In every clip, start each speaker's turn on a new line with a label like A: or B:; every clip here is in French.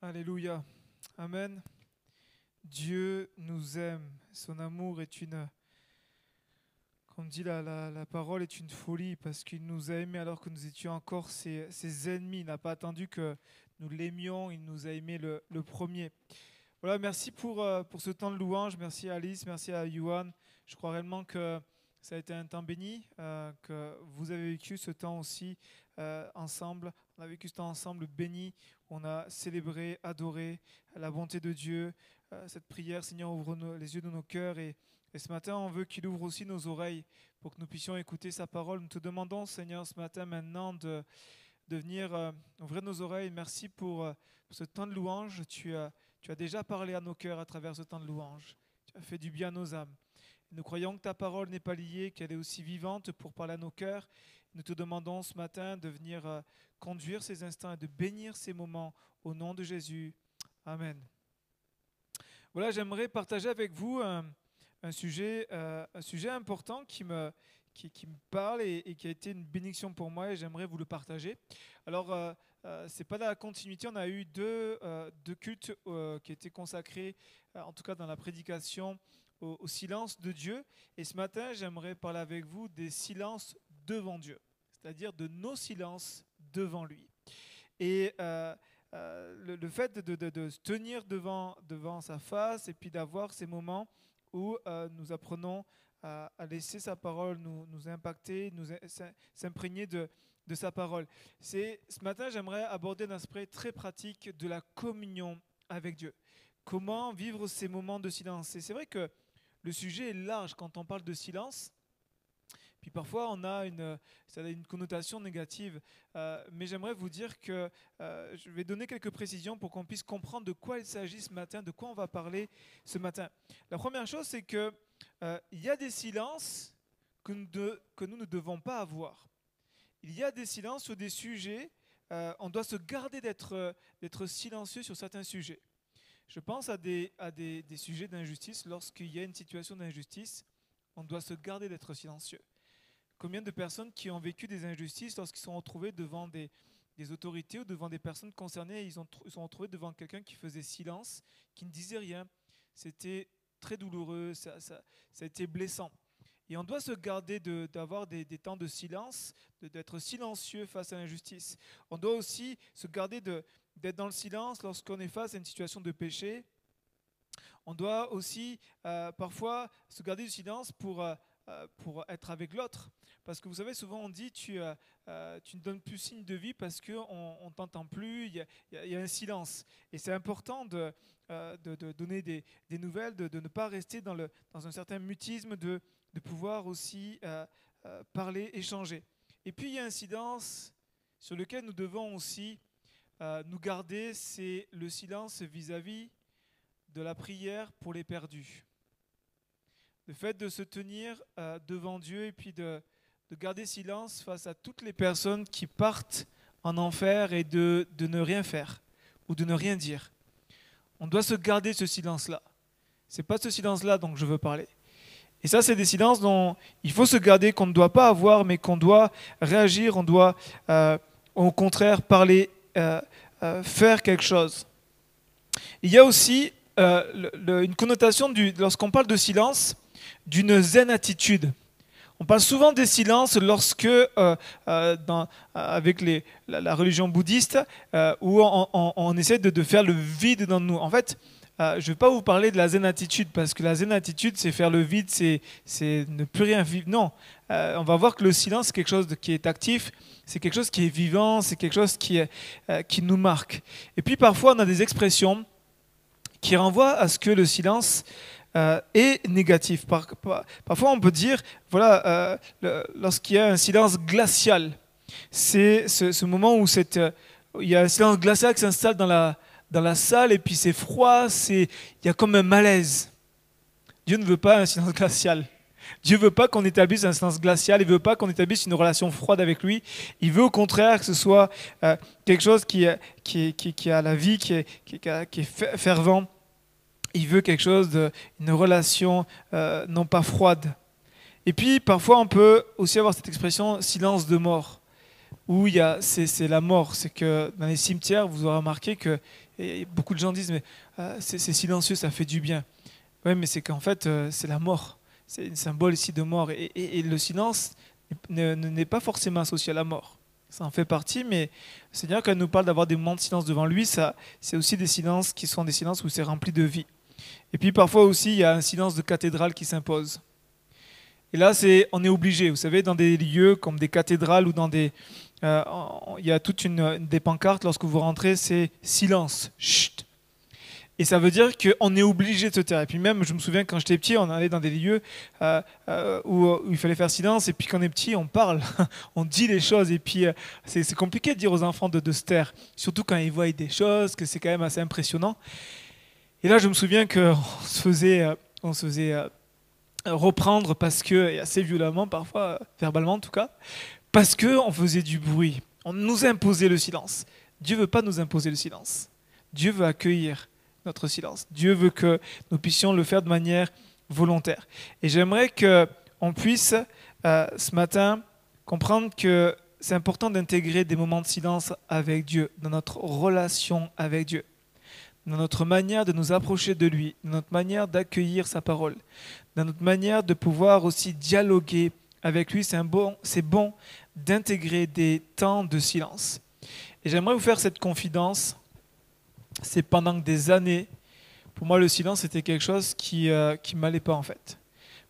A: Alléluia. Amen. Dieu nous aime. Son amour est une... Comme dit la, la, la parole, est une folie parce qu'il nous a aimés alors que nous étions encore ses, ses ennemis. Il n'a pas attendu que nous l'aimions, il nous a aimés le, le premier. Voilà, merci pour, euh, pour ce temps de louange. Merci à Alice, merci à Yuan. Je crois réellement que ça a été un temps béni, euh, que vous avez vécu ce temps aussi euh, ensemble. On a vécu ce temps ensemble béni. On a célébré, adoré la bonté de Dieu. Euh, cette prière, Seigneur, ouvre nos- les yeux de nos cœurs. Et, ce matin, on veut qu'il ouvre aussi nos oreilles pour que nous puissions écouter sa parole. Nous te demandons, Seigneur, ce matin maintenant de, venir euh, ouvrir nos oreilles. Merci pour, pour ce temps de louange. Tu as, tu as déjà parlé à nos cœurs à travers ce temps de louange. Tu as fait du bien à nos âmes. Nous croyons que ta parole n'est pas liée, qu'elle est aussi vivante pour parler à nos cœurs. Nous te demandons ce matin de venir euh, conduire ces instants et de bénir ces moments au nom de Jésus. Amen. Voilà, j'aimerais partager avec vous un, sujet, euh, un sujet important qui me, qui, me parle et, qui a été une bénédiction pour moi et j'aimerais vous le partager. Alors, euh, euh, c'est pas dans la continuité, on a eu deux, euh, deux cultes qui étaient consacrés, en tout cas dans la prédication, au silence de Dieu. Et ce matin, j'aimerais parler avec vous des silences devant Dieu, c'est-à-dire de nos silences devant lui. Et euh, euh, le, fait de, se tenir devant, devant sa face et puis d'avoir ces moments où euh, nous apprenons à, laisser sa parole nous, nous impacter, nous s'imprégner de, de sa parole. C'est, ce matin, j'aimerais aborder un aspect très pratique de la communion avec Dieu. Comment vivre ces moments de silence? Et c'est vrai que le sujet est large quand on parle de silence. Puis parfois, on a une, ça a une connotation négative. Euh, mais j'aimerais vous dire que euh, je vais donner quelques précisions pour qu'on puisse comprendre de quoi il s'agit ce matin, de quoi on va parler ce matin. La première chose, c'est que euh, y a des silences que nous, que nous ne devons pas avoir. Il y a des silences sur des sujets. euh, on doit se garder d'être silencieux sur certains sujets. Je pense à des, à des, des sujets d'injustice. Lorsqu'il y a une situation d'injustice, on doit se garder d'être silencieux. Combien de personnes qui ont vécu des injustices lorsqu'ils sont retrouvés devant des, autorités ou devant des personnes concernées, ils, ont, sont retrouvés devant quelqu'un qui faisait silence, qui ne disait rien? C'était très douloureux, ça, a été blessant. Et on doit se garder de- d'avoir des, temps de silence, d'être silencieux face à l'injustice. On doit aussi se garder de- d'être dans le silence lorsqu'on est face à une situation de péché. On doit aussi euh, parfois se garder du silence pour, euh, pour être avec l'autre. Parce que vous savez, souvent on dit tu, euh, euh, ne donnes plus signe de vie parce qu'on ne t'entend plus, il y, a- un silence. Et c'est important de, euh, donner des, nouvelles, de, ne pas rester dans, un certain mutisme, de, pouvoir aussi euh, euh, parler, échanger. Et puis il y a un silence sur lequel nous devons aussi euh, nous garder, c'est le silence vis-à-vis de la prière pour les perdus. Le fait de se tenir euh, devant Dieu et puis de, de garder silence face à toutes les personnes qui partent en enfer et de, ne rien faire ou de ne rien dire. On doit se garder ce silence-là. C'est pas ce silence-là dont je veux parler. Et ça, c'est des silences dont il faut se garder, qu'on ne doit pas avoir, mais qu'on doit réagir, on doit euh, au contraire parler, euh, faire quelque chose. Il y a aussi une connotation, du- lorsqu'on parle de silence, d'une zen attitude. On parle souvent des silences lorsque, euh, euh, euh, avec la, religion bouddhiste, où on, essaie de, faire le vide dans nous. En fait, je ne vais pas vous parler de la zen attitude, parce que la zen attitude, c'est faire le vide, c'est ne plus rien vivre. Non, on va voir que le silence, c'est quelque chose qui est actif, c'est quelque chose qui est vivant, c'est quelque chose qui nous marque. Et puis parfois, on a des expressions qui renvoient à ce que le silence euh, est négatif. Par- par- parfois, on peut dire, voilà, euh, lorsqu'il y a un silence glacial, c'est ce, moment où cette, euh, il y a un silence glacial qui s'installe dans la, dans la salle et puis c'est froid, c'est, il y a comme un malaise. Dieu ne veut pas un silence glacial. Dieu veut pas qu'on établisse un silence glacial, il veut pas qu'on établisse une relation froide avec lui. Il veut au contraire que ce soit quelque chose qui, qui, qui, a la vie, qui est, fervent. Il veut quelque chose de, une relation euh, non pas froide. Et puis parfois on peut aussi avoir cette expression silence de mort. où il y a, c'est, la mort. C'est que dans les cimetières, vous aurez remarqué que beaucoup de gens disent, mais euh, c'est, silencieux, ça fait du bien. Oui, mais c'est qu'en fait, euh, c'est la mort. C'est un symbole ici de mort. Et, le silence n'est pas forcément associé à la mort. Ça en fait partie, mais le Seigneur, quand il nous parle d'avoir des moments de silence devant lui, ça, c'est aussi des silences qui sont des silences où c'est rempli de vie. Et puis parfois aussi, il y a un silence de cathédrale qui s'impose. Et là, c'est, on est obligé. Vous savez, dans des lieux comme des cathédrales ou dans des, euh, il y a toute une des pancartes lorsque vous rentrez, c'est silence, chut. Et ça veut dire qu'on est obligé de se taire. Et puis même, je me souviens quand j'étais petit, on allait dans des lieux euh, euh, où, il fallait faire silence. Et puis quand on est petit, on parle, on dit les choses. Et puis c'est compliqué de dire aux enfants de, de, se taire, surtout quand ils voient des choses, que c'est quand même assez impressionnant. Et là, je me souviens qu'on se faisait, on se faisait reprendre parce que, et assez violemment parfois, verbalement en tout cas, parce qu'on faisait du bruit. On nous imposait le silence. Dieu veut pas nous imposer le silence. Dieu veut accueillir notre silence. Dieu veut que nous puissions le faire de manière volontaire. Et j'aimerais qu'on puisse euh, ce matin comprendre que c'est important d'intégrer des moments de silence avec Dieu, dans notre relation avec Dieu, dans notre manière de nous approcher de lui, dans notre manière d'accueillir sa parole, dans notre manière de pouvoir aussi dialoguer avec lui. C'est bon, d'intégrer des temps de silence. Et j'aimerais vous faire cette confidence. C'est pendant des années, pour moi, le silence était quelque chose qui ne euh, m'allait pas en fait.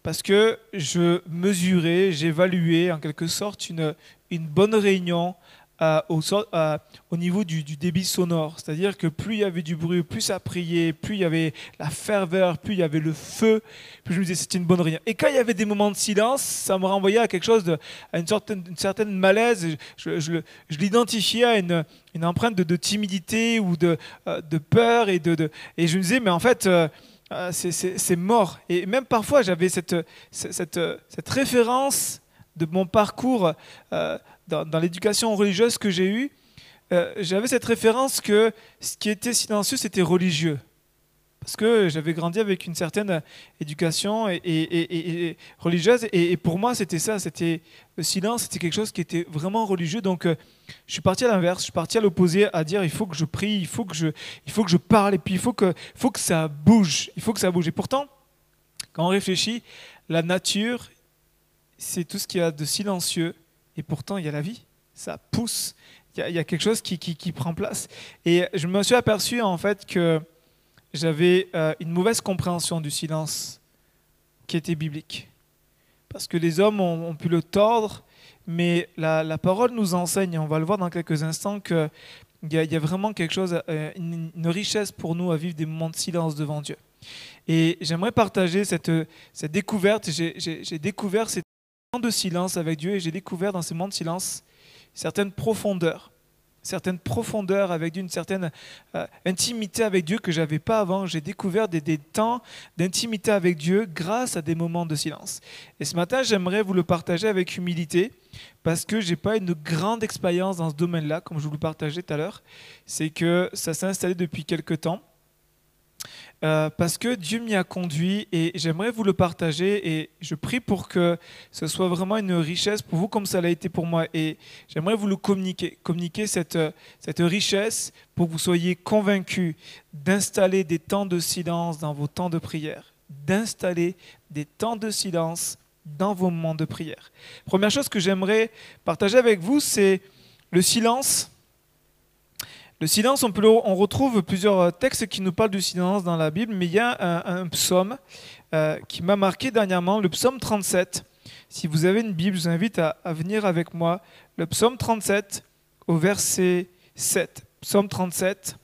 A: Parce que je mesurais, j'évaluais en quelque sorte une, une bonne réunion au, niveau du, débit sonore. C'est-à-dire que plus il y avait du bruit, plus ça priait, plus il y avait la ferveur, plus il y avait le feu, plus je me disais c'était une bonne réunion. Et quand il y avait des moments de silence, ça me renvoyait à quelque chose, à une, certaine, malaise. Je, l'identifiais à une, empreinte de, timidité ou de, euh, peur. Et, je me disais, mais en fait... Euh, euh, c'est mort. Et même parfois, j'avais cette, référence de mon parcours dans, l'éducation religieuse que j'ai eue, euh, j'avais cette référence que ce qui était silencieux, c'était religieux. Parce que j'avais grandi avec une certaine éducation et, religieuse, et, pour moi, c'était ça, c'était le silence, c'était quelque chose qui était vraiment religieux. Donc, euh, je suis parti à l'inverse, je suis parti à l'opposé, à dire il faut que je prie, il faut que je, il faut que je parle, et puis il faut que, faut que ça bouge, il faut que ça bouge. Et pourtant, quand on réfléchit, la nature, c'est tout ce qu'il y a de silencieux, et pourtant il y a la vie, ça pousse, il y a, quelque chose qui, prend place. Et je me suis aperçu en fait que j'avais euh, une mauvaise compréhension du silence qui était biblique. Parce que les hommes ont, pu le tordre, mais la, parole nous enseigne, et on va le voir dans quelques instants, qu'il y, y, a vraiment quelque chose, euh, une, richesse pour nous à vivre des moments de silence devant Dieu. Et j'aimerais partager cette, cette découverte. J'ai découvert ces de silence avec Dieu et j'ai découvert dans ces moments de silence certaines profondeurs, certaines profondeurs avec Dieu, une certaine euh, intimité avec Dieu que j'avais pas avant. J'ai découvert des, temps d'intimité avec Dieu grâce à des moments de silence. Et ce matin, j'aimerais vous le partager avec humilité parce que j'ai pas une grande expérience dans ce domaine-là, comme je vous le partageais tout à l'heure. C'est que ça s'est installé depuis quelques temps. Euh, parce que Dieu m'y a conduit et j'aimerais vous le partager et je prie pour que ce soit vraiment une richesse pour vous comme ça l'a été pour moi et j'aimerais vous le communiquer, communiquer cette, cette richesse pour que vous soyez convaincus d'installer des temps de silence dans vos temps de prière, d'installer des temps de silence dans vos moments de prière. Première chose que j'aimerais partager avec vous, c'est le silence le silence, on, retrouve plusieurs euh, textes qui nous parlent du silence dans la Bible, mais il y a un, psaume euh, qui m'a marqué dernièrement, le psaume 37. Si vous avez une Bible, je vous invite à, venir avec moi. Le psaume 37 au verset 7. Psaume 37.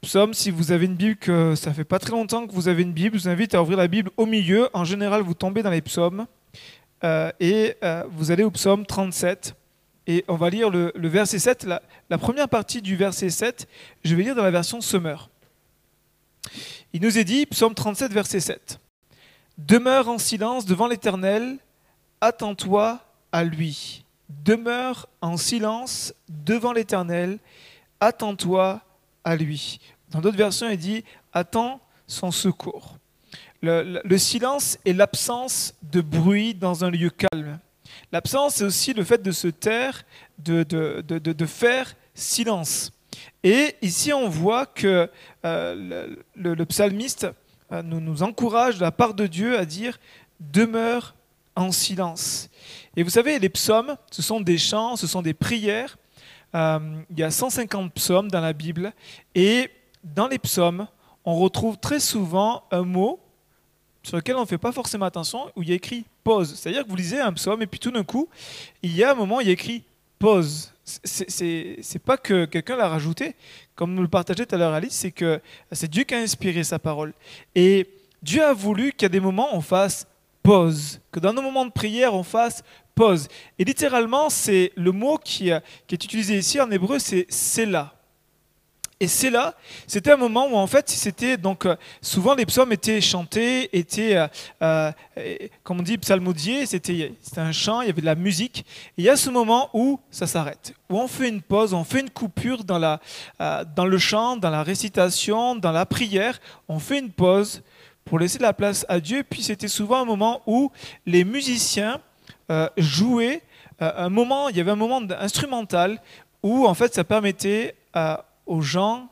A: Psaume, si vous avez une Bible, que ça fait pas très longtemps que vous avez une Bible, je vous invite à ouvrir la Bible au milieu. En général, vous tombez dans les psaumes euh, et vous allez au psaume 37. Et on va lire le, verset 7. La, première partie du verset 7, je vais lire dans la version Semeur. Il nous est dit, psaume 37, verset 7. Demeure en silence devant l'Éternel, attends-toi à lui. Demeure en silence devant l'Éternel, attends-toi à lui. Dans d'autres versions, il dit, attends son secours. le silence est l'absence de bruit dans un lieu calme. L'absence, c'est aussi le fait de se taire, de, de, de, de faire silence. Et ici, on voit que euh, le, psalmiste euh, nous, nous encourage de la part de Dieu à dire demeure en silence. Et vous savez, les psaumes, ce sont des chants, ce sont des prières. Euh, il y a 150 psaumes dans la Bible. Et dans les psaumes, on retrouve très souvent un mot sur lequel on ne fait pas forcément attention, où il y a écrit pause. C'est-à-dire que vous lisez un psaume et puis tout d'un coup, il y a un moment il y a écrit pause. C'est pas que quelqu'un l'a rajouté, comme nous le partageait tout à l'heure Alice, c'est que c'est Dieu qui a inspiré sa parole. Et Dieu a voulu qu'à des moments on fasse pause, que dans nos moments de prière on fasse pause. Et littéralement, c'est le mot qui, qui, est utilisé ici en hébreu, c'est là. Et c'est là, c'était un moment où en fait, c'était donc euh, souvent les psaumes étaient chantés, étaient, euh, euh, comme on dit, psalmodiés, c'était un chant, il y avait de la musique. Et il y a ce moment où ça s'arrête, où on fait une pause, on fait une coupure dans, la, dans le chant, dans la récitation, dans la prière, on fait une pause pour laisser de la place à Dieu. Puis c'était souvent un moment où les musiciens jouaient, un moment, il y avait un moment instrumental où en fait ça permettait à aux gens,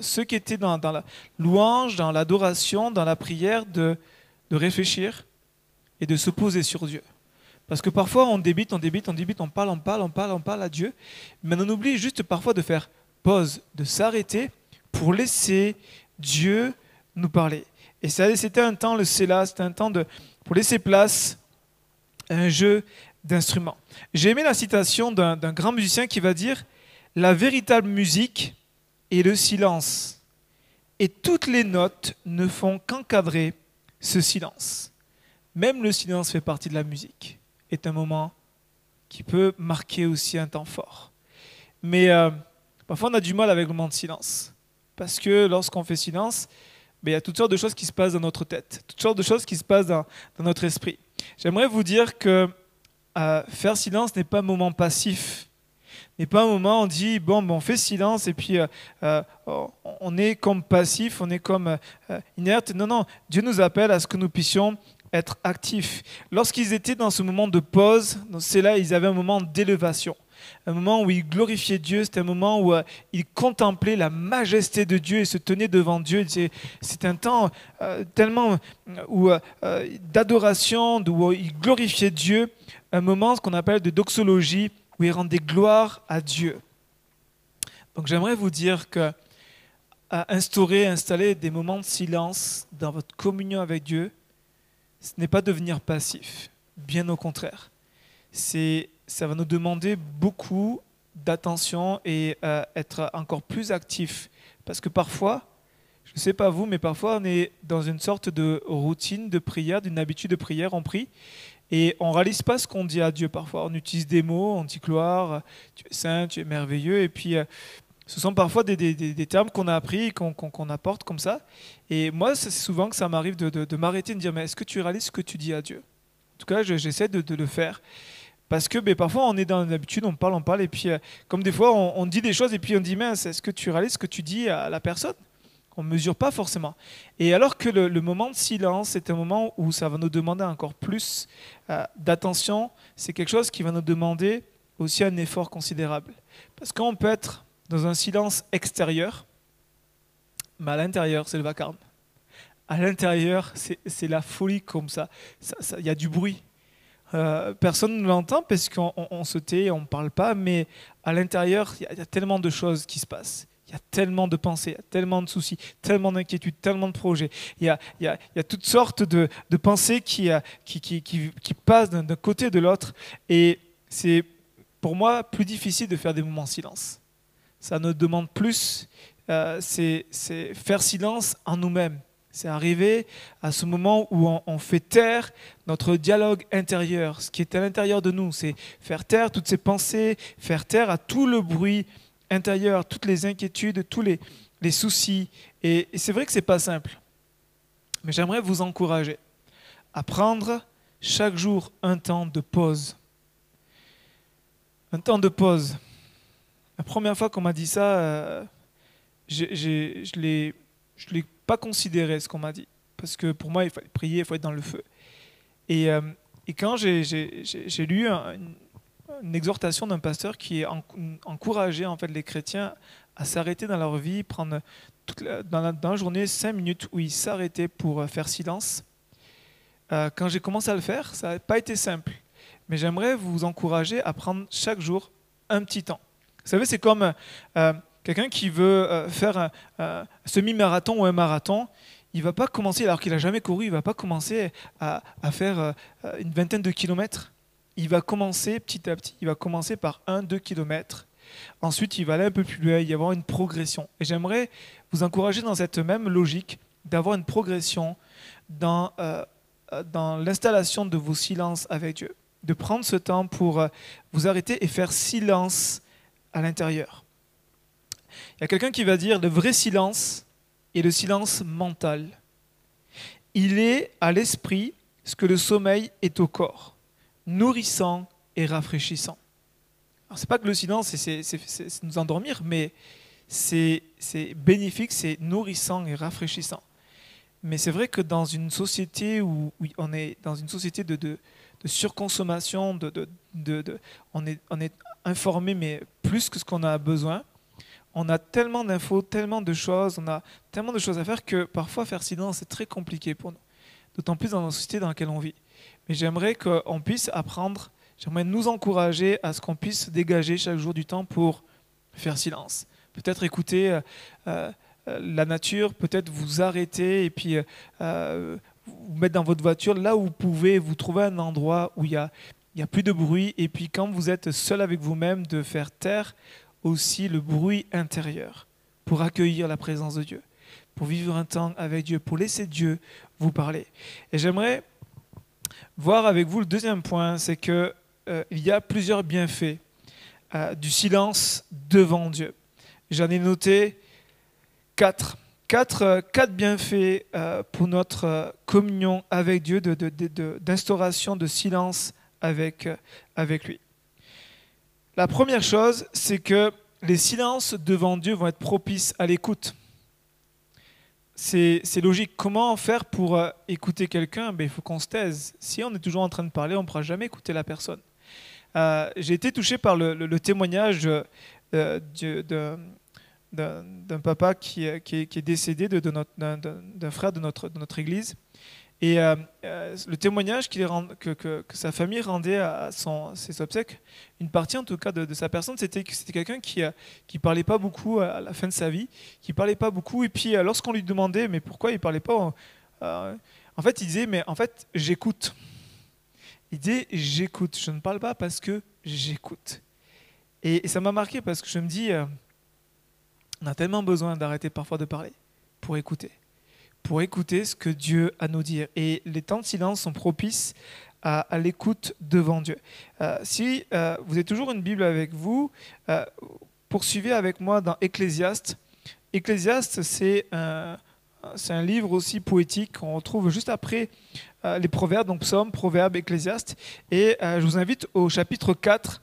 A: ceux qui étaient dans, la louange, dans l'adoration, dans la prière, de, de réfléchir et de se poser sur Dieu. Parce que parfois on débite, on débite, on débite, on parle, on parle, on parle, on parle à Dieu, mais on oublie juste parfois de faire pause, de s'arrêter pour laisser Dieu nous parler. Et c'était un temps, le Séla, c'était un temps de, pour laisser place à un jeu d'instruments. J'ai aimé la citation d'un grand musicien qui va dire La véritable musique, et le silence. Et toutes les notes ne font qu'encadrer ce silence. Même le silence fait partie de la musique, est un moment qui peut marquer aussi un temps fort. Mais euh, parfois on a du mal avec le moment de silence, parce que lorsqu'on fait silence, ben, il y a toutes sortes de choses qui se passent dans notre tête, toutes sortes de choses qui se passent dans, notre esprit. J'aimerais vous dire que euh, faire silence n'est pas un moment passif, et pas un moment on dit bon, ben, on fait silence et puis euh, euh, on est comme passif, on est comme euh, inerte. Non, non, Dieu nous appelle à ce que nous puissions être actifs. Lorsqu'ils étaient dans ce moment de pause, c'est là ils avaient un moment d'élévation. Un moment où ils glorifiaient Dieu, c'était un moment où ils contemplaient la majesté de Dieu et se tenaient devant Dieu. C'est un temps tellement d'adoration, où ils glorifiaient Dieu, un moment ce qu'on appelle de doxologie, où il rendait gloire à Dieu. Donc j'aimerais vous dire que instaurer, installer des moments de silence dans votre communion avec Dieu, ce n'est pas devenir passif, bien au contraire. C'est, ça va nous demander beaucoup d'attention et euh, être encore plus actif. Parce que parfois, je ne sais pas vous, mais parfois on est dans une sorte de routine de prière, d'une habitude de prière, on prie, et on ne réalise pas ce qu'on dit à Dieu parfois. On utilise des mots, on dit gloire, tu es saint, tu es merveilleux. Et puis, euh, ce sont parfois des, termes qu'on a appris, qu'on apporte comme ça. Et moi, c'est souvent que ça m'arrive de, m'arrêter et de dire, mais est-ce que tu réalises ce que tu dis à Dieu? En tout cas, j'essaie de, le faire. Parce que ben, parfois, on est dans l'habitude, on parle, on parle, et puis, euh, comme des fois, on, on, dit des choses, et puis on dit, mais est-ce que tu réalises ce que tu dis à la personne? On ne mesure pas forcément. Et alors que le, moment de silence, c'est un moment où ça va nous demander encore plus euh, d'attention, c'est quelque chose qui va nous demander aussi un effort considérable. Parce qu'on peut être dans un silence extérieur, mais à l'intérieur, c'est le vacarme. À l'intérieur, c'est la folie comme ça. Il y a du bruit. Euh, personne ne l'entend parce qu'on se tait, on ne parle pas, mais à l'intérieur, il y, a tellement de choses qui se passent. Il y a tellement de pensées, tellement de soucis, tellement d'inquiétudes, tellement de projets. Il y a, toutes sortes de, pensées qui, euh, passent d'un côté de l'autre. Et c'est pour moi plus difficile de faire des moments en silence. Ça nous demande plus, euh, c'est faire silence en nous-mêmes. C'est arriver à ce moment où on, on, fait taire notre dialogue intérieur, ce qui est à l'intérieur de nous. C'est faire taire toutes ces pensées, faire taire à tout le bruit intérieur, toutes les inquiétudes, tous les, les soucis. Et, c'est vrai que ce n'est pas simple. Mais j'aimerais vous encourager à prendre chaque jour un temps de pause. Un temps de pause. La première fois qu'on m'a dit ça, euh, je ne l'ai pas considéré ce qu'on m'a dit. Parce que pour moi, il fallait prier, il faut être dans le feu. Et, euh, Et quand j'ai lu une, exhortation d'un pasteur qui encourageait en fait les chrétiens à s'arrêter dans leur vie, prendre dans, la, journée cinq minutes où ils s'arrêtaient pour euh, faire silence. Euh, quand j'ai commencé à le faire, ça n'a pas été simple. Mais j'aimerais vous encourager à prendre chaque jour un petit temps. Vous savez, c'est comme euh, quelqu'un qui veut faire un, semi-marathon ou un marathon. Il ne va pas commencer, alors qu'il n'a jamais couru, il va pas commencer à faire une vingtaine de kilomètres. Il va commencer petit à petit. Il va commencer par un, deux kilomètres. Ensuite, il va aller un peu plus loin, il y avoir une progression. Et j'aimerais vous encourager dans cette même logique d'avoir une progression dans, euh, l'installation de vos silences avec Dieu. De prendre ce temps pour euh, vous arrêter et faire silence à l'intérieur. Il y a quelqu'un qui va dire le vrai silence est le silence mental. Il est à l'esprit ce que le sommeil est au corps, nourrissant et rafraîchissant. Alors, c'est pas que le silence, c'est nous endormir, mais c'est bénéfique, c'est nourrissant et rafraîchissant. Mais c'est vrai que dans une société où, on est dans une société de, surconsommation, de, on, est, on est informé, mais plus que ce qu'on a besoin. On a tellement d'infos, tellement de choses, on a tellement de choses à faire que parfois faire silence, c'est très compliqué pour nous. D'autant plus dans la société dans laquelle on vit. Mais j'aimerais qu'on puisse apprendre, j'aimerais nous encourager à ce qu'on puisse dégager chaque jour du temps pour faire silence peut-être écouter euh, euh, la nature, peut-être vous arrêter et puis euh, vous mettre dans votre voiture là où vous pouvez, vous trouver un endroit où il y a, il y a plus de bruit et puis quand vous êtes seul avec vous-même, de faire taire aussi le bruit intérieur pour accueillir la présence de Dieu, pour vivre un temps avec Dieu, pour laisser Dieu vous parler. Et j'aimerais voir avec vous le deuxième point, c'est que il y a plusieurs bienfaits du silence devant Dieu. J'en ai noté quatre. Quatre, euh, quatre bienfaits euh, pour notre euh, communion avec Dieu, d'instauration de, de, silence avec, avec lui. La première chose, c'est que les silences devant Dieu vont être propices à l'écoute. C'est logique. Comment faire pour écouter quelqu'un? Ben, Il faut qu'on se taise. Si on est toujours en train de parler, on ne pourra jamais écouter la personne. J'ai été touché par le, témoignage de, d'un papa qui, est, décédé d'un frère de notre église. Et euh, euh, le témoignage que, sa famille rendait à ses obsèques, une partie en tout cas de, sa personne, c'était que c'était quelqu'un qui ne qui parlait pas beaucoup à la fin de sa vie, qui parlait pas beaucoup. Et puis euh, lorsqu'on lui demandait mais pourquoi il parlait pas, en fait il disait mais en fait j'écoute. Il disait j'écoute, je ne parle pas parce que j'écoute. Et, ça m'a marqué parce que je me dis on a tellement besoin d'arrêter parfois de parler pour écouter, pour écouter ce que Dieu a à nous dire. Et les temps de silence sont propices à, l'écoute devant Dieu. Euh, si euh, vous avez toujours une Bible avec vous, euh, poursuivez avec moi dans Ecclésiaste. Ecclésiaste, c'est un, c'est un livre aussi poétique qu'on retrouve juste après les proverbes, donc psaume, proverbes, Ecclésiaste. Et je vous invite au chapitre 4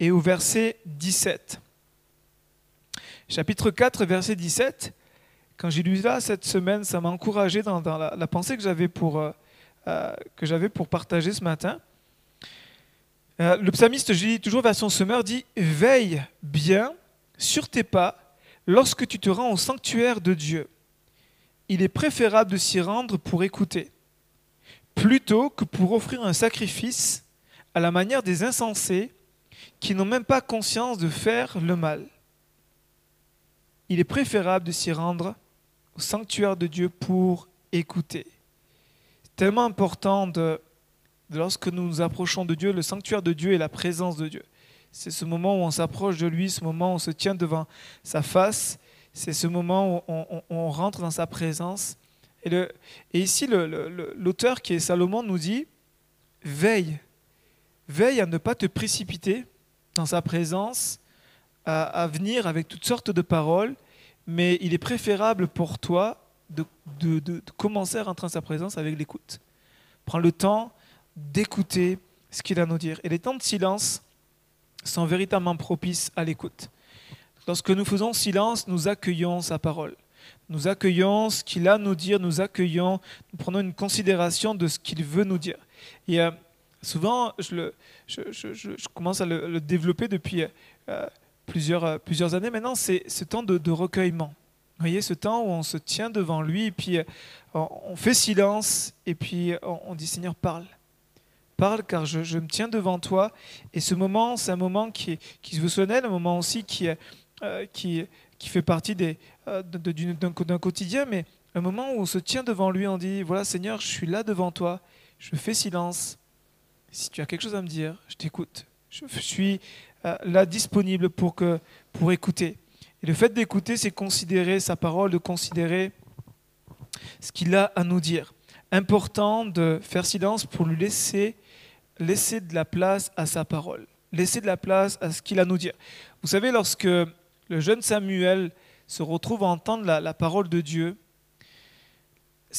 A: et au verset 17 chapitre 4, verset 17. Quand j'ai lu ça cette semaine, ça m'a encouragé dans, la, pensée que j'avais pour, euh, euh, pour partager ce matin. Euh, le psalmiste, je lis toujours version Semeur, dit Veille bien sur tes pas lorsque tu te rends au sanctuaire de Dieu. Il est préférable de s'y rendre pour écouter, plutôt que pour offrir un sacrifice à la manière des insensés qui n'ont même pas conscience de faire le mal il est préférable de s'y rendre au sanctuaire de Dieu pour écouter. C'est tellement important de, lorsque nous nous approchons de Dieu, le sanctuaire de Dieu est la présence de Dieu. C'est ce moment où on s'approche de lui, ce moment où on se tient devant sa face, c'est ce moment où on, rentre dans sa présence. Et, ici, l'auteur qui est Salomon nous dit, veille, veille à ne pas te précipiter dans sa présence, à, venir avec toutes sortes de paroles, mais il est préférable pour toi de, commencer à rentrer en sa présence avec l'écoute. Prends le temps d'écouter ce qu'il a à nous dire. Et les temps de silence sont véritablement propices à l'écoute. Lorsque nous faisons silence, nous accueillons sa parole. Nous accueillons ce qu'il a à nous dire, nous accueillons, nous prenons une considération de ce qu'il veut nous dire. Et euh, souvent, je, commence à le, le développer depuis euh, plusieurs, euh, plusieurs années maintenant, c'est ce temps de, recueillement. Vous voyez, ce temps où on se tient devant lui, et puis euh, on, fait silence, et puis on, on dit Seigneur, parle. Parle, car je, me tiens devant toi. Et ce moment, c'est un moment qui, qui se veut solennel, un moment aussi qui, euh, qui, qui fait partie euh, d'un quotidien, mais un moment où on se tient devant lui, on dit Voilà, Seigneur, je suis là devant toi, je fais silence. Si tu as quelque chose à me dire, je t'écoute. Je suis euh, là disponible pour, que, pour écouter. Et le fait d'écouter, c'est considérer sa parole, de considérer ce qu'il a à nous dire. Important de faire silence pour lui laisser, laisser de la place à sa parole, laisser de la place à ce qu'il a à nous dire. Vous savez, lorsque le jeune Samuel se retrouve à entendre la, la parole de Dieu,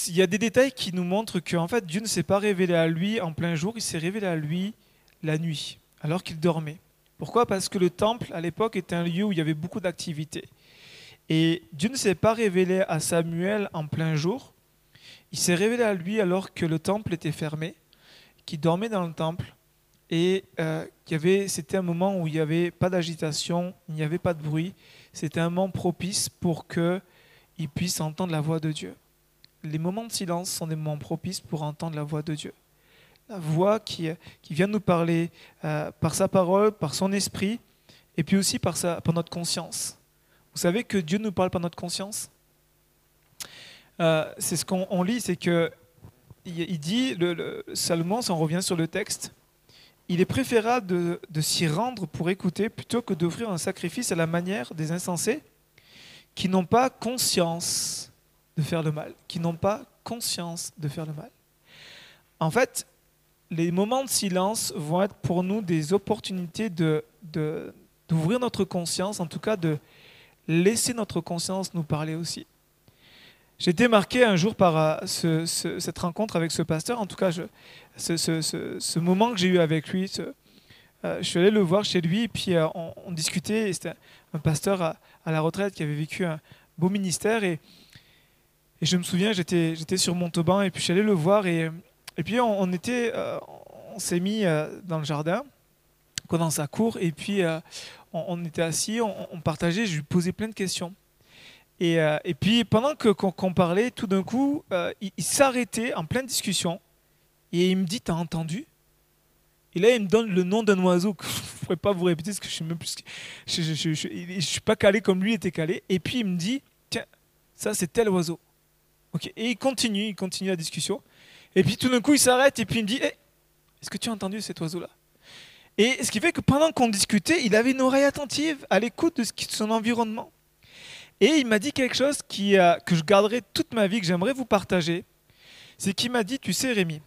A: il y a des détails qui nous montrent que en fait, Dieu ne s'est pas révélé à lui en plein jour, il s'est révélé à lui la nuit, alors qu'il dormait. Pourquoi? Parce que le temple, à l'époque, était un lieu où il y avait beaucoup d'activités. Et Dieu ne s'est pas révélé à Samuel en plein jour, il s'est révélé à lui alors que le temple était fermé, qu'il dormait dans le temple, et euh, c'était un moment où il n'y avait pas d'agitation, il n'y avait pas de bruit, c'était un moment propice pour qu'il puisse entendre la voix de Dieu. Les moments de silence sont des moments propices pour entendre la voix de Dieu. La voix qui, qui vient nous parler euh, par sa parole, par son esprit, et puis aussi par, par notre conscience. Vous savez que Dieu nous parle par notre conscience? Euh, C'est ce qu'on on lit, c'est que il, dit, le, Salomon, si on revient sur le texte, il est préférable de, de s'y rendre pour écouter plutôt que d'offrir un sacrifice à la manière des insensés qui n'ont pas conscience de faire le mal, qui n'ont pas conscience de faire le mal. En fait, les moments de silence vont être pour nous des opportunités de, de- d'ouvrir notre conscience, en tout cas de laisser notre conscience nous parler aussi. J'ai été marqué un jour par euh, ce- ce- cette rencontre avec ce pasteur, en tout cas ce, moment que j'ai eu avec lui. euh, je suis allé le voir chez lui, et puis euh, on, discutait, c'était un pasteur à, la retraite qui avait vécu un beau ministère, et, et je me souviens, j'étais sur Montauban, et puis je suis allé le voir, et, et puis on, était, euh, on s'est mis euh, dans le jardin, dans sa cour, et puis euh, on, était assis, on, partageait, je lui posais plein de questions. Et, et puis pendant que, qu'on, parlait, tout d'un coup, il, s'arrêtait en pleine discussion, et il me dit, t'as entendu? Et là, il me donne le nom d'un oiseau que je ne pourrais pas vous répéter, parce que je ne plus... Je, je suis pas calé comme lui était calé. Et puis il me dit, tiens, ça c'est tel oiseau. Ok. Et il continue, il continue la discussion. Et puis tout d'un coup, il s'arrête et puis il me dit, Eh, est-ce que tu as entendu cet oiseau-là? Et ce qui fait que pendant qu'on discutait, il avait une oreille attentive à l'écoute de, son environnement. Et il m'a dit quelque chose que je garderai toute ma vie, que j'aimerais vous partager. C'est qu'il m'a dit, tu sais Rémi,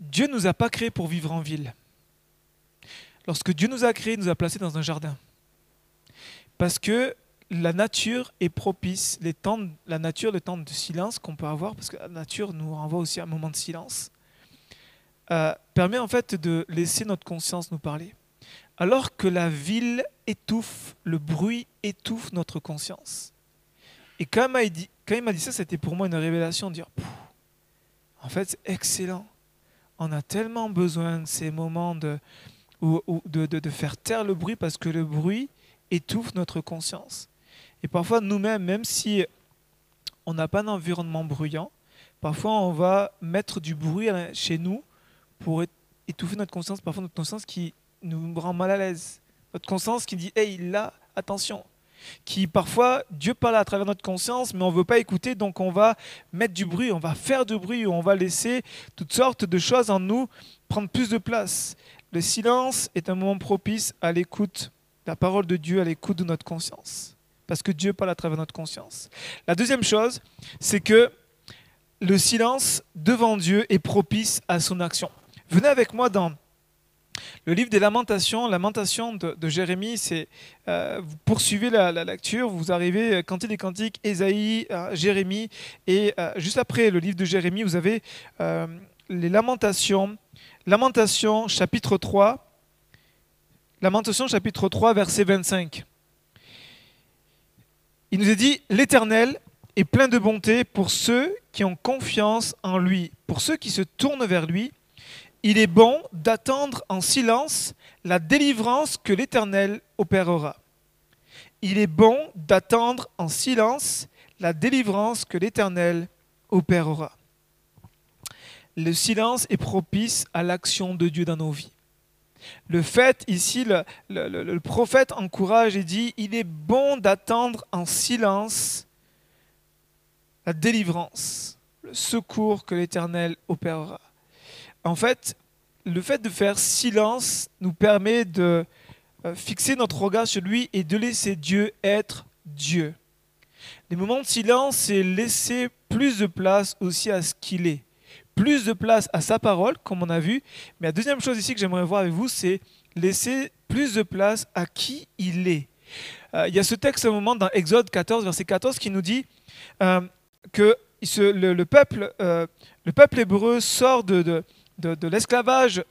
A: Dieu ne nous a pas créés pour vivre en ville. Lorsque Dieu nous a créés, il nous a placés dans un jardin. Parce que la nature est propice, les temps, la nature, le temps de silence qu'on peut avoir, parce que la nature nous renvoie aussi à un moment de silence, euh, permet en fait de laisser notre conscience nous parler. Alors que la ville étouffe, le bruit étouffe notre conscience. Et quand il m'a dit, ça, c'était pour moi une révélation de dire, en fait, c'est excellent. On a tellement besoin de ces moments de faire taire le bruit parce que le bruit étouffe notre conscience. Et parfois, nous-mêmes, même si on n'a pas d'environnement bruyant, parfois on va mettre du bruit chez nous pour étouffer notre conscience, parfois notre conscience qui nous rend mal à l'aise. Notre conscience qui dit Hey, là, attention. Qui parfois, Dieu parle à travers notre conscience, mais on ne veut pas écouter, donc on va mettre du bruit, on va faire du bruit, on va laisser toutes sortes de choses en nous prendre plus de place. Le silence est un moment propice à l'écoute, la parole de Dieu, à l'écoute de notre conscience. Parce que Dieu parle à travers notre conscience. La deuxième chose, c'est que le silence devant Dieu est propice à son action. Venez avec moi dans le livre des Lamentations, Lamentation de, Jérémie, c'est euh, vous poursuivez la, lecture, vous arrivez euh, Cantique des Cantiques, Ésaïe, euh, Jérémie, et euh, juste après le livre de Jérémie, vous avez les Lamentations, Lamentation chapitre 3, Lamentation chapitre 3, verset 25. Il nous est dit, l'Éternel est plein de bonté pour ceux qui ont confiance en lui, pour ceux qui se tournent vers lui, il est bon d'attendre en silence la délivrance que l'Éternel opérera. Il est bon d'attendre en silence la délivrance que l'Éternel opérera. Le silence est propice à l'action de Dieu dans nos vies. Le fait, ici, le, prophète encourage et dit, il est bon d'attendre en silence la délivrance, le secours que l'Éternel opérera. En fait, le fait de faire silence nous permet de euh, fixer notre regard sur lui et de laisser Dieu être Dieu. Les moments de silence, c'est laisser plus de place aussi à ce qu'il est, plus de place à sa parole, comme on a vu. Mais la deuxième chose ici que j'aimerais voir avec vous, c'est laisser plus de place à qui il est. Euh, il y a ce texte, un moment, dans Exode 14, verset 14, qui nous dit euh, que le, peuple, le peuple hébreu sort de de, l'esclavage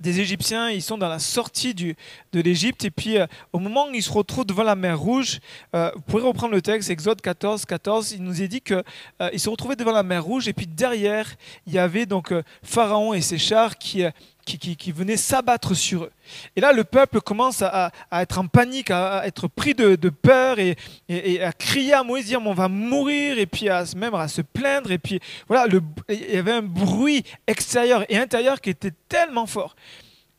A: des Égyptiens, ils sont dans la sortie de l'Égypte, et puis euh, au moment où ils se retrouvent devant la mer Rouge, euh, vous pourrez reprendre le texte, Exode 14, 14, il nous est dit qu'ils euh, se retrouvaient devant la mer Rouge, et puis derrière, il y avait donc Pharaon et ses chars qui, qui, venaient s'abattre sur eux. Et là, le peuple commence à, être en panique, à, être pris de, peur et, à crier à Moïse, dire on va mourir, et puis à, même à se plaindre. Et puis voilà, il y avait un bruit extérieur et intérieur qui était tellement fort.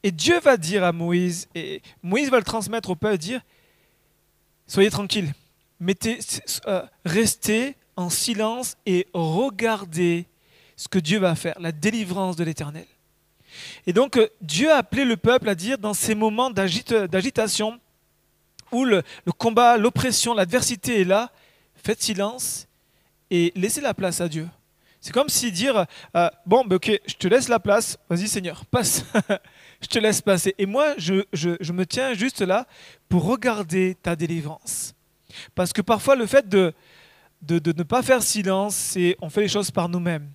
A: Et Dieu va dire à Moïse, et Moïse va le transmettre au peuple, dire soyez tranquille, mettez, euh, restez en silence et regardez ce que Dieu va faire, la délivrance de l'Éternel. Et donc euh, Dieu a appelé le peuple à dire dans ces moments d'agitation, où le, combat, l'oppression, l'adversité est là, faites silence et laissez la place à Dieu. C'est comme si dire, euh, bon, ben, ok, je te laisse la place, vas-y Seigneur, passe, je te laisse passer. Et moi, je, me tiens juste là pour regarder ta délivrance. Parce que parfois, le fait de, de, de ne pas faire silence, c'est on fait les choses par nous-mêmes.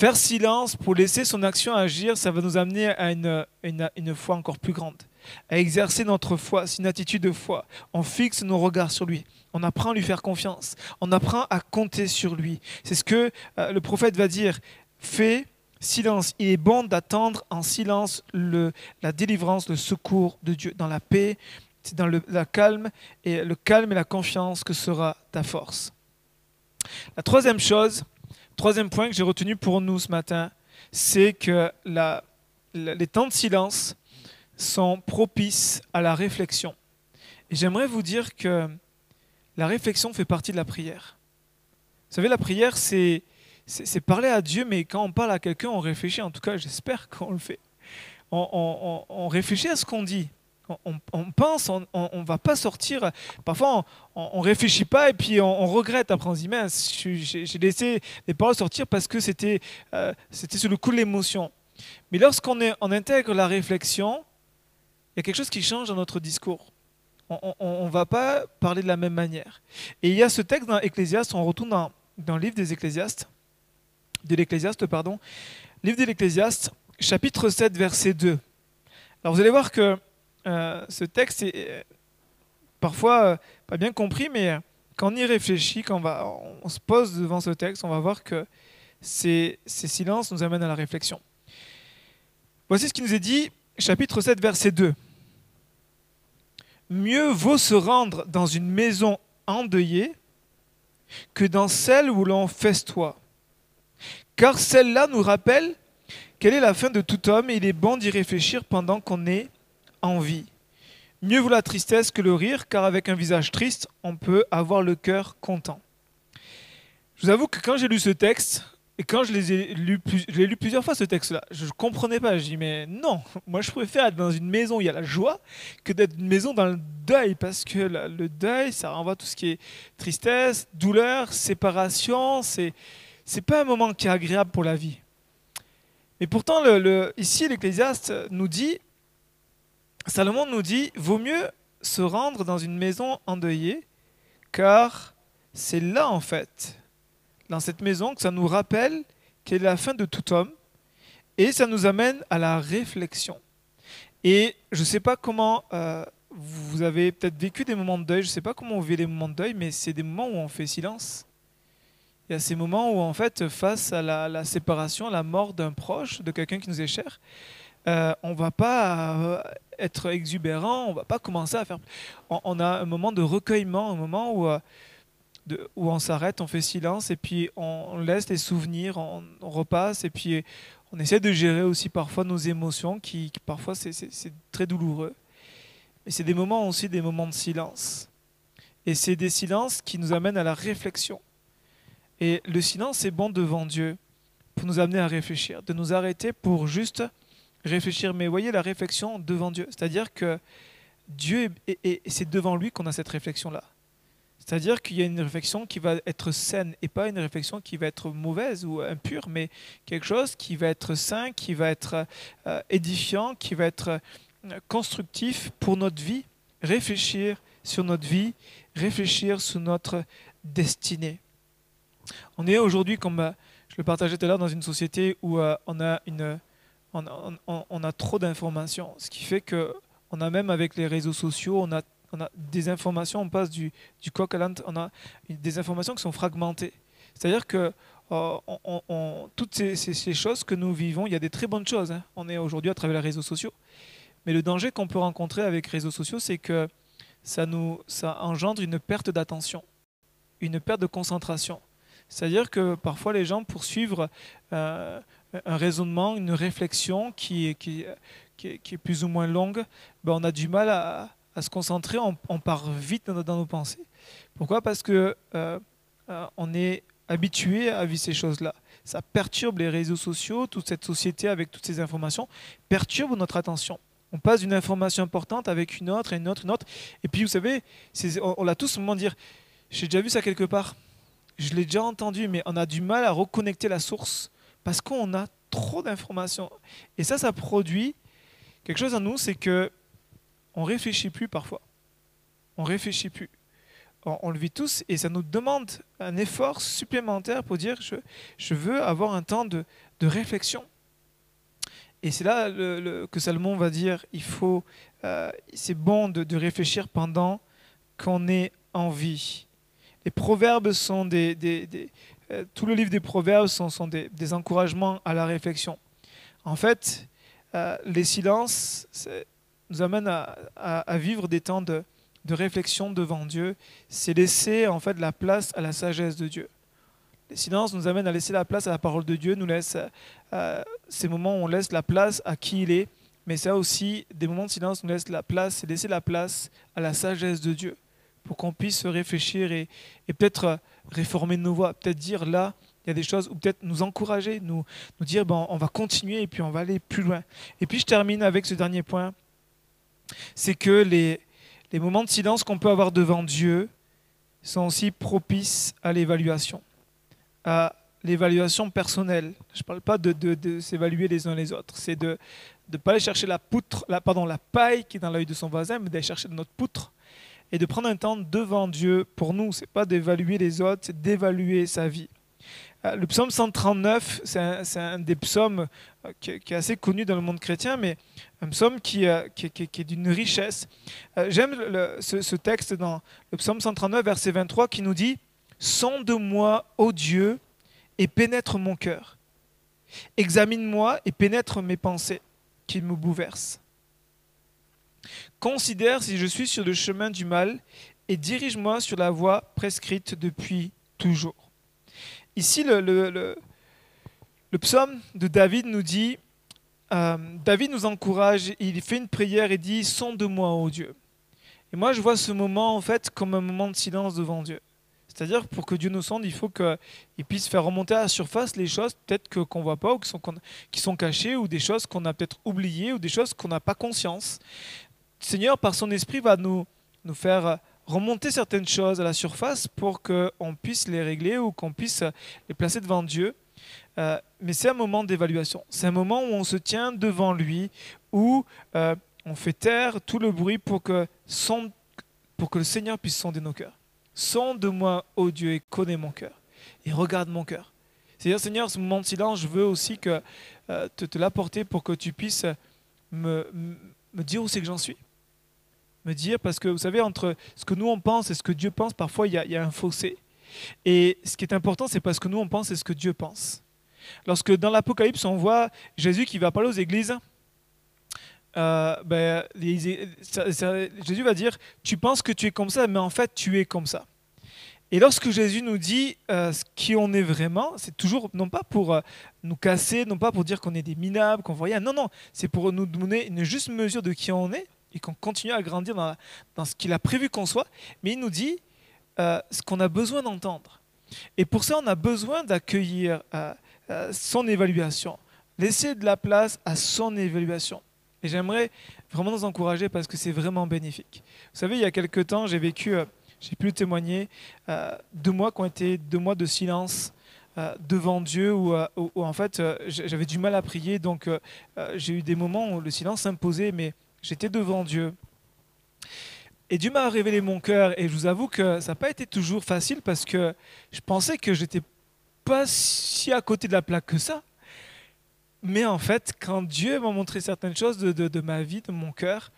A: Faire silence pour laisser son action agir, ça va nous amener à une, une, foi encore plus grande, à exercer notre foi, c'est une attitude de foi. On fixe nos regards sur lui, on apprend à lui faire confiance, on apprend à compter sur lui. C'est ce que euh, le prophète va dire. Fais silence. Il est bon d'attendre en silence le, la délivrance, le secours de Dieu. Dans la paix, c'est dans le calme et le calme et la confiance que sera ta force. La troisième chose, Troisième point que j'ai retenu pour nous ce matin, c'est que les temps de silence sont propices à la réflexion. Et j'aimerais vous dire que la réflexion fait partie de la prière. Vous savez, la prière, c'est, c'est, parler à Dieu, mais quand on parle à quelqu'un, on réfléchit. En tout cas, j'espère qu'on le fait. on réfléchit à ce qu'on dit on, pense, on ne va pas sortir. Parfois, on ne réfléchit pas et puis on, regrette. Après, on se dit, mince, j'ai laissé les paroles sortir parce que c'était euh, c'était sur le coup de l'émotion. Mais lorsqu'on on intègre la réflexion, il y a quelque chose qui change dans notre discours. On ne va pas parler de la même manière. Et il y a ce texte dans Ecclésiaste, on retourne dans, dans le livre des Ecclésiastes, de l'Ecclésiaste, pardon, livre de l'Ecclésiaste, chapitre 7, verset 2. Alors vous allez voir que euh, ce texte est euh, parfois euh, pas bien compris, mais quand on y réfléchit, quand on, va, on se pose devant ce texte, on va voir que ces, ces silences nous amènent à la réflexion. Voici ce qui nous est dit, chapitre 7, verset 2. Mieux vaut se rendre dans une maison endeuillée que dans celle où l'on festoie. Car celle-là nous rappelle quelle est la fin de tout homme et il est bon d'y réfléchir pendant qu'on est envie. Mieux vaut la tristesse que le rire, car avec un visage triste, on peut avoir le cœur content. Je vous avoue que quand j'ai lu ce texte, et quand je l'ai lu, lu plusieurs fois ce texte-là, je ne comprenais pas. Je dis, mais non, moi je préfère être dans une maison où il y a la joie que d'être une maison dans le deuil, parce que le deuil, ça renvoie tout ce qui est tristesse, douleur, séparation. C'est n'est pas un moment qui est agréable pour la vie. Mais pourtant, ici, l'Ecclésiaste nous dit Salomon nous dit, vaut mieux se rendre dans une maison endeuillée, car c'est là en fait, dans cette maison, que ça nous rappelle qu'elle est la fin de tout homme, et ça nous amène à la réflexion. Et je ne sais pas comment euh, vous avez peut-être vécu des moments de deuil, je ne sais pas comment on vit les moments de deuil, mais c'est des moments où on fait silence. il y a ces moments où, en fait, face à la, séparation, à la mort d'un proche, de quelqu'un qui nous est cher, euh, on va pas euh, être exubérant, on va pas commencer à faire. On, a un moment de recueillement, un moment où, euh, où on s'arrête, on fait silence, et puis on, laisse les souvenirs, on, repasse, et puis on essaie de gérer aussi parfois nos émotions, qui, qui parfois c'est très douloureux. Mais c'est des moments aussi des moments de silence. Et c'est des silences qui nous amènent à la réflexion. Et le silence est bon devant Dieu pour nous amener à réfléchir, de nous arrêter pour juste réfléchir. Mais voyez la réflexion devant Dieu. C'est-à-dire que Dieu, et c'est devant lui qu'on a cette réflexion-là. C'est-à-dire qu'il y a une réflexion qui va être saine et pas une réflexion qui va être mauvaise ou impure, mais quelque chose qui va être sain, qui va être euh, édifiant, qui va être euh, constructif pour notre vie. Réfléchir sur notre vie, réfléchir sur notre destinée. On est aujourd'hui, comme euh, je le partageais tout à l'heure, dans une société où on a, une, on, a trop d'informations, ce qui fait que on a même avec les réseaux sociaux, on a, des informations, on passe du, du coq à l'âne, on a des informations qui sont fragmentées. C'est-à-dire que euh, toutes ces, choses que nous vivons, il y a des très bonnes choses. Hein. On est aujourd'hui à travers les réseaux sociaux. Mais le danger qu'on peut rencontrer avec les réseaux sociaux, c'est que ça, nous, ça engendre une perte d'attention, une perte de concentration. C'est-à-dire que parfois les gens poursuivent euh, un raisonnement, une réflexion qui, est plus ou moins longue, ben on a du mal à, se concentrer, on, part vite dans, nos pensées. Pourquoi? Parce que euh, euh, on est habitué à vivre ces choses-là. Ça perturbe les réseaux sociaux, toute cette société avec toutes ces informations, perturbe notre attention. On passe d'une information importante avec une autre, et une autre, une autre. Et puis, vous savez, on, on l'a tous moment dire J'ai déjà vu ça quelque part. Je l'ai déjà entendu, mais on a du mal à reconnecter la source parce qu'on a trop d'informations. Et ça, ça produit quelque chose en nous c'est que on réfléchit plus parfois. On réfléchit plus. On, le vit tous et ça nous demande un effort supplémentaire pour dire je, je veux avoir un temps de, de réflexion. Et c'est là que Salomon va dire, il faut, euh, c'est bon de, réfléchir pendant qu'on est en vie. Les proverbes sont des, euh, tout le livre des proverbes sont, des, encouragements à la réflexion. En fait, euh, les silences nous amènent à, vivre des temps de, réflexion devant Dieu. C'est laisser en fait la place à la sagesse de Dieu. Les silences nous amènent à laisser la place à la parole de Dieu, nous laisse euh, ces moments où on laisse la place à qui il est, mais ça aussi, des moments de silence nous laissent la place, et laisser la place à la sagesse de Dieu, pour qu'on puisse réfléchir et, peut-être euh, réformer nos voies, peut-être dire là, il y a des choses, ou peut-être nous encourager, nous, dire, on va continuer et puis on va aller plus loin. Et puis je termine avec ce dernier point, c'est que les, les moments de silence qu'on peut avoir devant Dieu sont aussi propices à l'évaluation à l'évaluation personnelle. Je ne parle pas de, de, s'évaluer les uns les autres. C'est de ne pas aller chercher la poutre, la, pardon, la paille qui est dans l'œil de son voisin, mais d'aller chercher notre poutre et de prendre un temps devant Dieu pour nous. C'est pas d'évaluer les autres, c'est d'évaluer sa vie. Euh, le psaume 139, c'est un, des psaumes euh, qui, est assez connu dans le monde chrétien, mais un psaume qui, euh, est d'une richesse. J'aime ce, ce, texte dans le psaume 139, verset 23, qui nous dit Sonde-moi, ô Dieu, et pénètre mon cœur. Examine-moi et pénètre mes pensées qui me bouleversent. Considère si je suis sur le chemin du mal et dirige-moi sur la voie prescrite depuis toujours. Ici, le, psaume de David nous dit, euh, David nous encourage, il fait une prière et dit, sonde-moi, ô Dieu. Et moi, je vois ce moment, en fait, comme un moment de silence devant Dieu. C'est-à-dire pour que Dieu nous sonde, il faut qu'il puisse faire remonter à la surface les choses peut-être qu'on ne voit pas ou qui sont, qui sont cachées ou des choses qu'on a peut-être oubliées ou des choses qu'on n'a pas conscience. Seigneur, par son esprit, va nous, nous faire remonter certaines choses à la surface pour qu'on puisse les régler ou qu'on puisse les placer devant Dieu. Euh, mais c'est un moment d'évaluation. C'est un moment où on se tient devant lui, où euh, on fait taire tout le bruit pour que, son, pour que le Seigneur puisse sonder nos cœurs. Sonde-moi, ô Dieu, et connais mon cœur. Et regarde mon cœur. C'est-à-dire, Seigneur, ce moment de silence, je veux aussi que, euh, te, te l'apporter pour que tu puisses me, me dire où c'est que j'en suis. Me dire, parce que vous savez, entre ce que nous on pense et ce que Dieu pense, parfois il y a, un fossé. Et ce qui est important, c'est parce que nous, on pense, c'est ce que Dieu pense. Lorsque dans l'Apocalypse, on voit Jésus qui va parler aux églises, euh, ben, Jésus va dire, tu penses que tu es comme ça, mais en fait, tu es comme ça. Et lorsque Jésus nous dit euh, ce qui on est vraiment, c'est toujours non pas pour euh, nous casser, non pas pour dire qu'on est des minables, qu'on voit rien. Non, non, c'est pour nous donner une juste mesure de qui on est et qu'on continue à grandir dans, ce qu'il a prévu qu'on soit. Mais il nous dit euh, ce qu'on a besoin d'entendre. Et pour ça, on a besoin d'accueillir son évaluation, laisser de la place à son évaluation. Et j'aimerais vraiment nous encourager parce que c'est vraiment bénéfique. Vous savez, il y a quelque temps, j'ai vécu j'ai pu témoigner, euh, deux mois qui ont été deux mois de silence euh, devant Dieu où, euh, en fait j'avais du mal à prier, donc j'ai eu des moments où le silence s'imposait, mais j'étais devant Dieu. Et Dieu m'a révélé mon cœur, et je vous avoue que ça n'a pas été toujours facile parce que je pensais que j'étais pas si à côté de la plaque que ça. Mais en fait, quand Dieu m'a montré certaines choses de, de, ma vie, de mon cœur,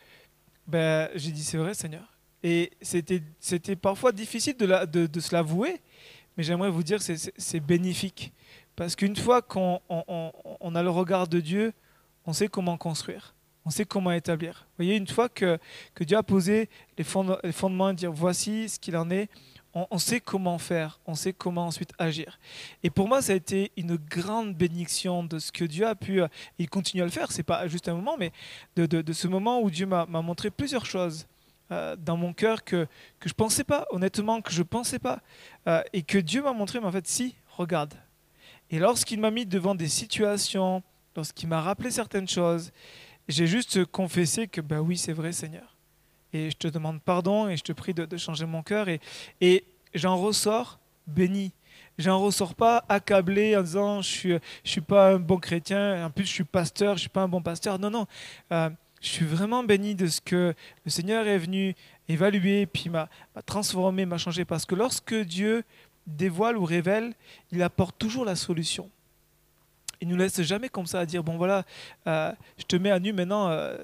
A: ben, j'ai dit c'est vrai Seigneur. Et c'était parfois difficile de, de, se l'avouer, mais j'aimerais vous dire que c'est bénéfique. Parce qu'une fois qu'on on, on a le regard de Dieu, on sait comment construire, on sait comment établir. Vous voyez, une fois que, que Dieu a posé les, fondements et dire voici ce qu'il en est, on, sait comment faire, on sait comment ensuite agir. Et pour moi, ça a été une grande bénédiction de ce que Dieu a pu, il continue à le faire, c'est pas juste un moment, mais de, de, ce moment où Dieu m'a montré plusieurs choses euh, dans mon cœur que, que je pensais pas, honnêtement, que je pensais pas. Euh, et que Dieu m'a montré, mais en fait, si, regarde. Et lorsqu'il m'a mis devant des situations, lorsqu'il m'a rappelé certaines choses, j'ai juste confessé que, ben oui, c'est vrai, Seigneur. Et je te demande pardon et je te prie de, de changer mon cœur. Et, et j'en ressors béni. J'en ressors pas accablé en disant je suis, je suis pas un bon chrétien, en plus je suis pasteur, je suis pas un bon pasteur. Non, non. Euh, je suis vraiment béni de ce que le Seigneur est venu évaluer, puis m'a transformé, m'a changé. Parce que lorsque Dieu dévoile ou révèle, il apporte toujours la solution. Il nous laisse jamais comme ça à dire, bon voilà, euh, je te mets à nu maintenant, euh,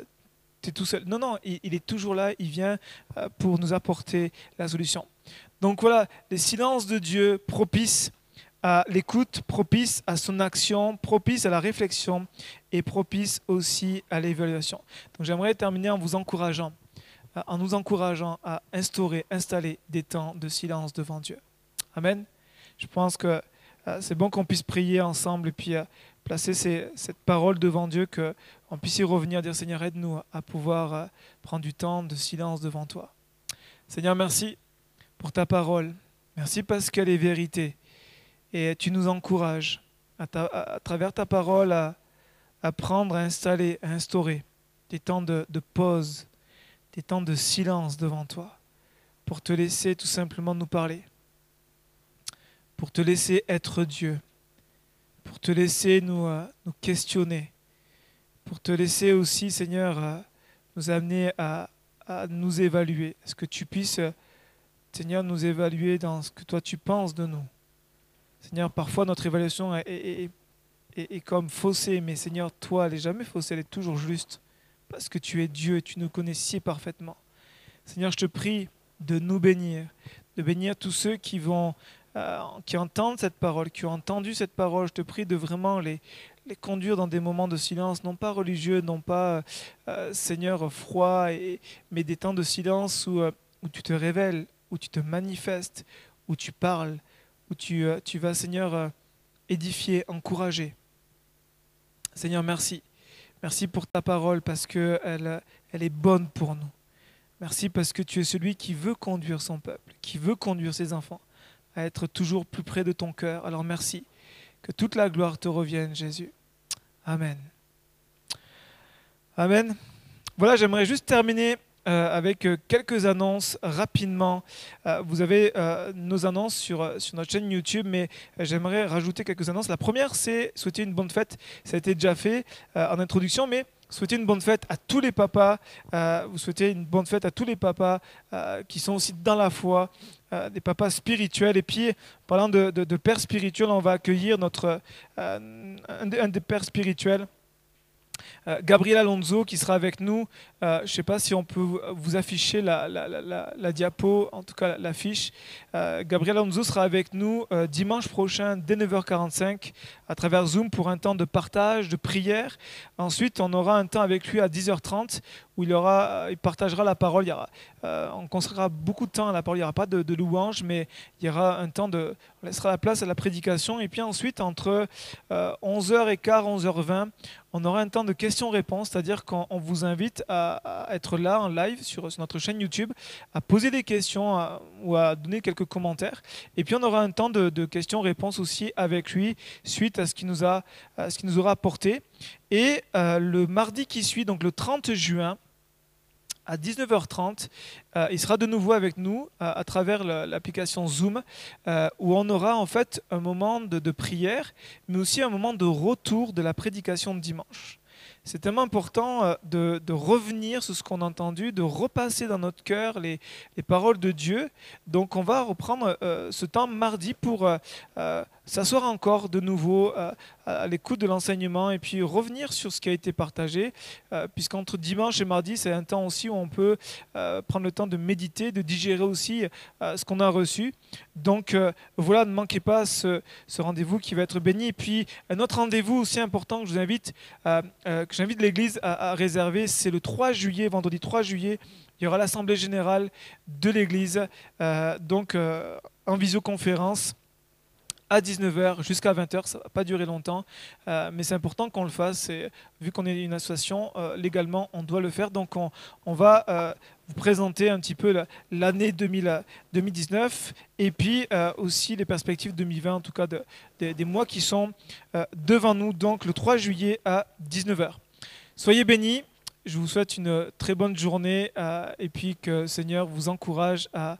A: tu es tout seul. Non, non, il, est toujours là, il vient euh, pour nous apporter la solution. Donc voilà, les silences de Dieu propices à l'écoute, propice à son action, propice à la réflexion et propice aussi à l'évaluation. Donc j'aimerais terminer en vous encourageant, euh, en nous encourageant à instaurer, installer des temps de silence devant Dieu. Amen. Je pense que c'est bon qu'on puisse prier ensemble et puis euh, placer cette parole devant Dieu, qu'on puisse y revenir, dire Seigneur, aide-nous à pouvoir prendre du temps de silence devant toi. Seigneur, merci pour ta parole. Merci parce qu'elle est vérité. Et tu nous encourages à, travers ta parole à, prendre, à installer, à instaurer des temps de pause, des temps de silence devant toi, pour te laisser tout simplement nous parler, pour te laisser être Dieu, pour te laisser nous, euh, questionner, pour te laisser aussi, Seigneur, euh, nous amener à, nous évaluer. Est-ce que tu puisses, Seigneur, nous évaluer dans ce que toi tu penses de nous? Seigneur, parfois notre évaluation est, comme faussée, mais Seigneur, toi, elle n'est jamais faussée, elle est toujours juste, parce que tu es Dieu et tu nous connais si parfaitement. Seigneur, je te prie de nous bénir, de bénir tous ceux qui vont, euh, qui entendent cette parole, qui ont entendu cette parole. Je te prie de vraiment les, les conduire dans des moments de silence, non pas religieux, non pas, euh, Seigneur, froid, mais des temps de silence où, euh, tu te révèles, où tu te manifestes, où tu parles, où tu, euh, tu vas, Seigneur, euh, édifier, encourager. Seigneur, merci. Merci pour ta parole parce qu'elle elle est bonne pour nous. Merci parce que tu es celui qui veut conduire son peuple, qui veut conduire ses enfants à être toujours plus près de ton cœur. Alors merci. Que toute la gloire te revienne, Jésus. Amen. Amen. Voilà, j'aimerais juste terminer euh, avec euh, quelques annonces rapidement. Euh, vous avez nos annonces sur, sur notre chaîne YouTube, mais j'aimerais rajouter quelques annonces. La première, c'est souhaiter une bonne fête. Ça a été déjà fait en introduction, mais souhaiter une bonne fête à tous les papas. vous souhaitez une bonne fête à tous les papas qui sont aussi dans la foi, des papas spirituels. Et puis, parlant de, pères spirituels, on va accueillir notre, un, des pères spirituels euh, Gabriel Alonso qui sera avec nous. Euh, je ne sais pas si on peut vous afficher la, diapo, en tout cas l'affiche. Euh, Gabriel Alonso sera avec nous dimanche prochain dès 9h45 à travers Zoom pour un temps de partage, de prière. Ensuite, on aura un temps avec lui à 10h30 où il, aura, il partagera la parole. Il y aura, on consacrera beaucoup de temps à la parole. Il n'y aura pas de, de louange, mais il y aura un temps de... On laissera la place à la prédication. Et puis ensuite, entre 11h15, 11h20, on aura un temps de questions-réponses, c'est-à-dire qu'on vous invite à, être là en live sur, notre chaîne YouTube, à poser des questions ou à donner quelques commentaires. Et puis on aura un temps de, questions-réponses aussi avec lui suite à ce qu'il nous, ce nous aura apporté. Et euh, le mardi qui suit, donc le 30 juin, à 19h30, euh, il sera de nouveau avec nous euh, à travers l'application Zoom, où on aura en fait un moment de, prière, mais aussi un moment de retour de la prédication de dimanche. C'est tellement important de, revenir sur ce qu'on a entendu, de repasser dans notre cœur les, les, paroles de Dieu. Donc on va reprendre ce temps mardi pour s'asseoir encore de nouveau euh, à l'écoute de l'enseignement et puis revenir sur ce qui a été partagé, euh, puisqu'entre dimanche et mardi, c'est un temps aussi où on peut euh, prendre le temps de méditer, de digérer aussi ce qu'on a reçu. Donc voilà, ne manquez pas ce, rendez-vous qui va être béni. Et puis un autre rendez-vous aussi important que j'invite l'Église à, à réserver, c'est le 3 juillet, vendredi 3 juillet. Il y aura l'assemblée générale de l'Église, donc en visioconférence à 19h jusqu'à 20h. Ça ne va pas durer longtemps, euh, mais c'est important qu'on le fasse. Et, vu qu'on est une association, euh, légalement, on doit le faire. Donc, on, va euh, vous présenter un petit peu l'année 2019 et puis aussi les perspectives 2020, en tout cas de, des mois qui sont devant nous, donc le 3 juillet à 19h. Soyez bénis. Je vous souhaite une très bonne journée et puis que Seigneur vous encourage à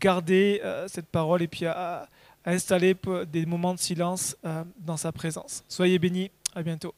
A: garder cette parole et puis à installer des moments de silence euh, dans sa présence. Soyez bénis, à bientôt.